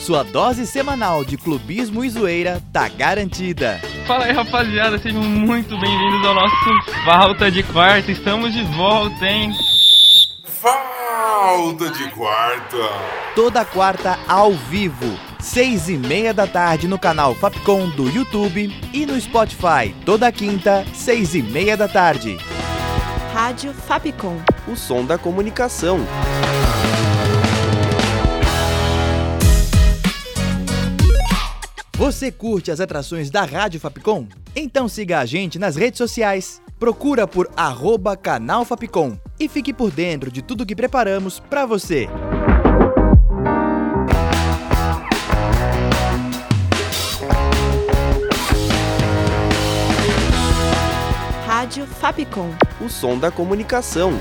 Sua dose semanal de clubismo e zoeira tá garantida. Fala aí, rapaziada, sejam muito bem-vindos ao nosso Falta de Quarta. Estamos de volta, hein? Falta de Quarta. Toda quarta ao vivo, seis e meia da tarde no canal Fapcom do YouTube e no Spotify. Toda quinta, seis e meia da tarde. Rádio Fapcom. O som da comunicação. Você curte as atrações da Rádio Fapcom? Então siga a gente nas redes sociais. Procura por arroba canal Fapcom e fique por dentro de tudo que preparamos para você. Rádio Fapcom. O som da comunicação.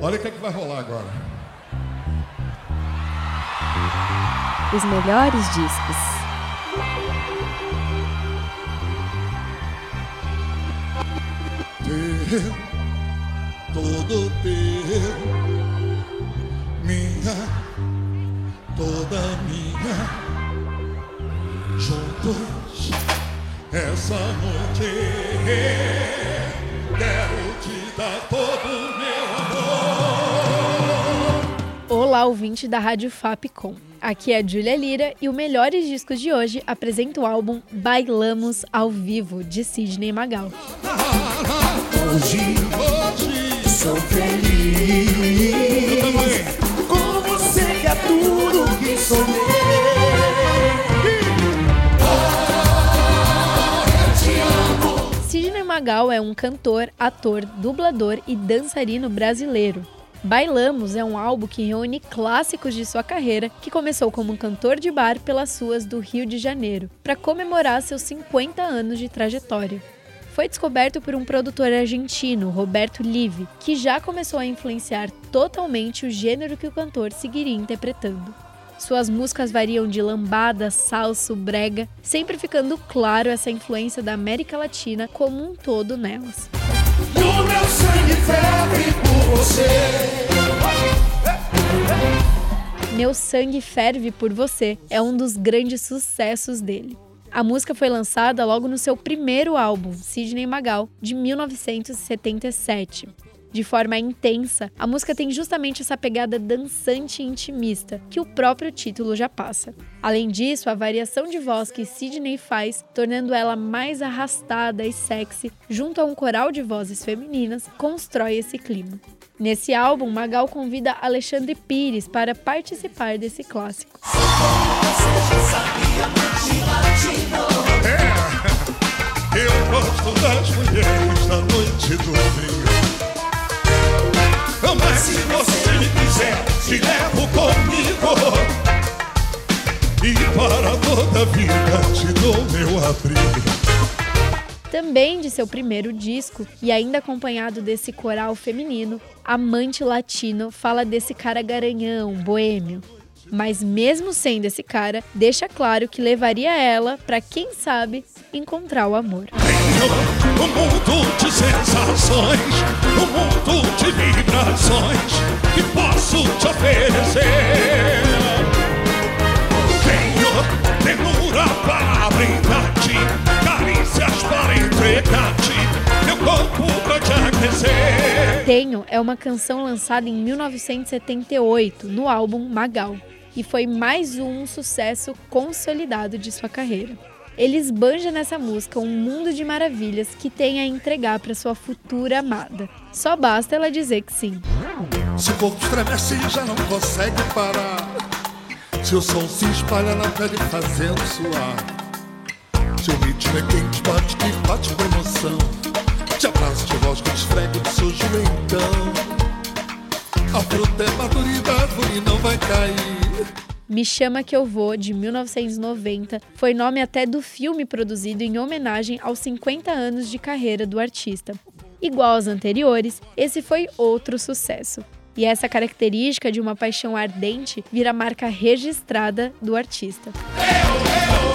Olha o que, é que vai rolar agora. Os melhores discos. Todo teu, minha, toda minha, juntos essa noite Olá, ouvinte da Rádio Fapcom. Aqui é a Júlia Lira e o Melhores Discos de hoje apresenta o álbum Bailamos ao Vivo, de Sidney Magal. Hoje, hoje sou feliz. Com você que é tudo que sonhei. Sidney Magal é um cantor, ator, dublador e dançarino brasileiro. Bailamos é um álbum que reúne clássicos de sua carreira, que começou como um cantor de bar pelas ruas do Rio de Janeiro, para comemorar seus 50 anos de trajetória. Foi descoberto por um produtor argentino, Roberto Live, que já começou a influenciar totalmente o gênero que o cantor seguiria interpretando. Suas músicas variam de lambada, salso, brega, sempre ficando claro essa influência da América Latina como um todo nelas. Meu sangue ferve por você. Meu Sangue Ferve por Você é um dos grandes sucessos dele. A música foi lançada logo no seu primeiro álbum, Sidney Magal, de 1977. De forma intensa, a música tem justamente essa pegada dançante e intimista, que o próprio título já passa. Além disso, a variação de voz que Sidney faz, tornando ela mais arrastada e sexy, junto a um coral de vozes femininas, constrói esse clima. Nesse álbum, Magal convida Alexandre Pires para participar desse clássico. Eu gosto das mulheres da noite do Rio. Mas se você me quiser, te levo comigo. E para toda a vida te dou meu abrigo. Também de seu primeiro disco, e ainda acompanhado desse coral feminino, Amante Latino fala desse cara garanhão, boêmio. Mas mesmo sendo esse cara, deixa claro que levaria ela para quem sabe encontrar o amor. Um mundo de sensações, um mundo vibrações que posso te oferecer. Tenho ternura para brindar-te, carícias para entregar-te, meu corpo vai te aquecer. Tenho é uma canção lançada em 1978 no álbum Magal e foi mais um sucesso consolidado de sua carreira. Ele esbanja nessa música um mundo de maravilhas que tem a entregar para sua futura amada. Só basta ela dizer que sim. Se o corpo estremece já não consegue parar. Se o som se espalha na pele fazendo suar. Se o ritmo é quente, bate que bate com emoção. Te abraço, te voz, te esfrego, te sujo então. A fruta é maturidade e não vai cair. Me Chama Que Eu Vou, de 1990, foi nome até do filme produzido em homenagem aos 50 anos de carreira do artista. Igual aos anteriores, esse foi outro sucesso. E essa característica de uma paixão ardente vira marca registrada do artista. Me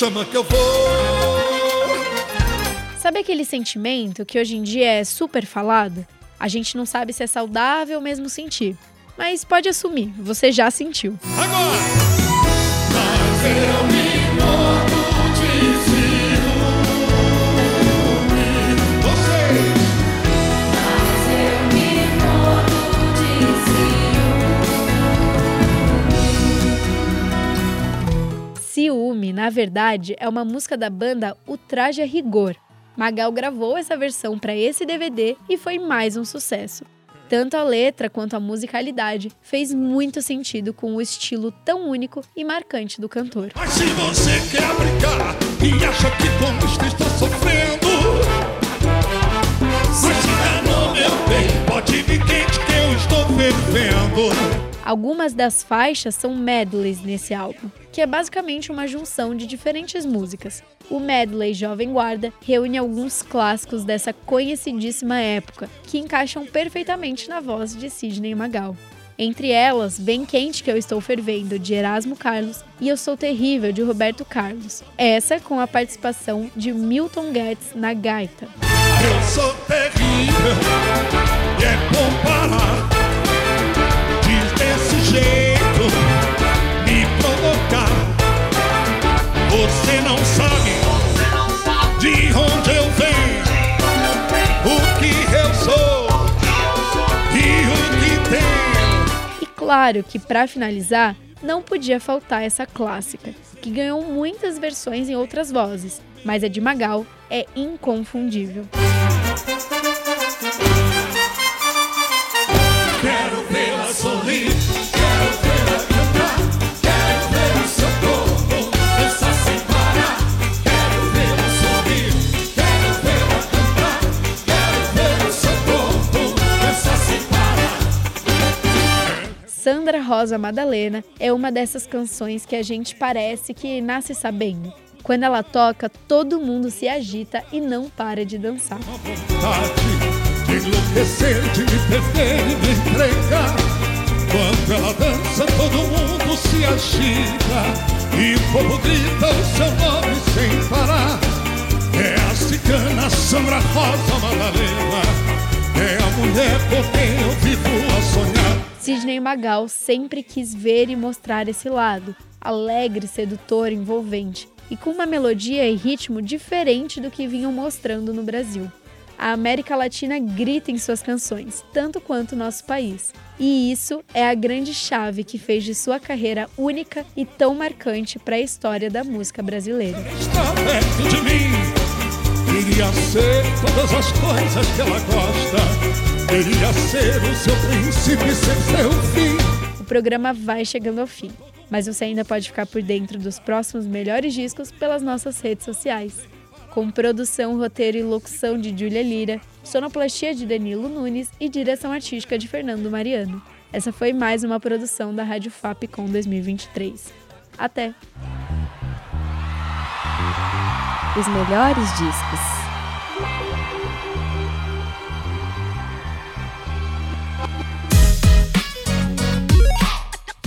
chama que eu vou. Sabe aquele sentimento que hoje em dia é super falado? A gente não sabe se é saudável mesmo sentir. Mas pode assumir, você já sentiu. Agora! Mas eu me Na verdade, é uma música da banda O Traje a Rigor. Magal gravou essa versão para esse DVD e foi mais um sucesso. Tanto a letra quanto a musicalidade fez muito sentido com o estilo tão único e marcante do cantor. Mas se você quer e acha que está sofrendo, meu bem, pode vir quente que eu estou fervendo. Algumas das faixas são medleys nesse álbum, que é basicamente uma junção de diferentes músicas. O medley Jovem Guarda reúne alguns clássicos dessa conhecidíssima época, que encaixam perfeitamente na voz de Sidney Magal. Entre elas, Bem Quente Que Eu Estou Fervendo, de Erasmo Carlos, e Eu Sou Terrível, de Roberto Carlos. Essa com a participação de Milton Guedes na gaita. Terrível e é bom parar. Diz desse jeito, me provocar. Você não sabe de onde eu venho, o que eu sou e o que tenho. E claro que para finalizar, não podia faltar essa clássica, que ganhou muitas versões em outras vozes, mas a de Magal é inconfundível. Sandra Rosa Madalena é uma dessas canções que a gente parece que nasce sabendo. Quando ela toca, todo mundo se agita e não para de dançar. Quando ela dança, todo mundo se agita e o povo grita o seu nome sem parar. É a cigana Sandra Rosa Madalena, é a mulher por quem eu vivo a sonhar. Sidney Magal sempre quis ver e mostrar esse lado, alegre, sedutor, envolvente, e com uma melodia e ritmo diferente do que vinham mostrando no Brasil. A América Latina grita em suas canções, tanto quanto o nosso país. E isso é a grande chave que fez de sua carreira única e tão marcante para a história da música brasileira. Queria ser todas as coisas que ela gosta. Queria ser o seu e ser seu fim. O programa vai chegando ao fim, mas você ainda pode ficar por dentro dos próximos melhores discos pelas nossas redes sociais. Com produção, roteiro e locução de Júlia Lira, sonoplastia de Danilo Nunes e direção artística de Fernando Mariano. Essa foi mais uma produção da Rádio Fapcom 2023. Até! Os melhores discos.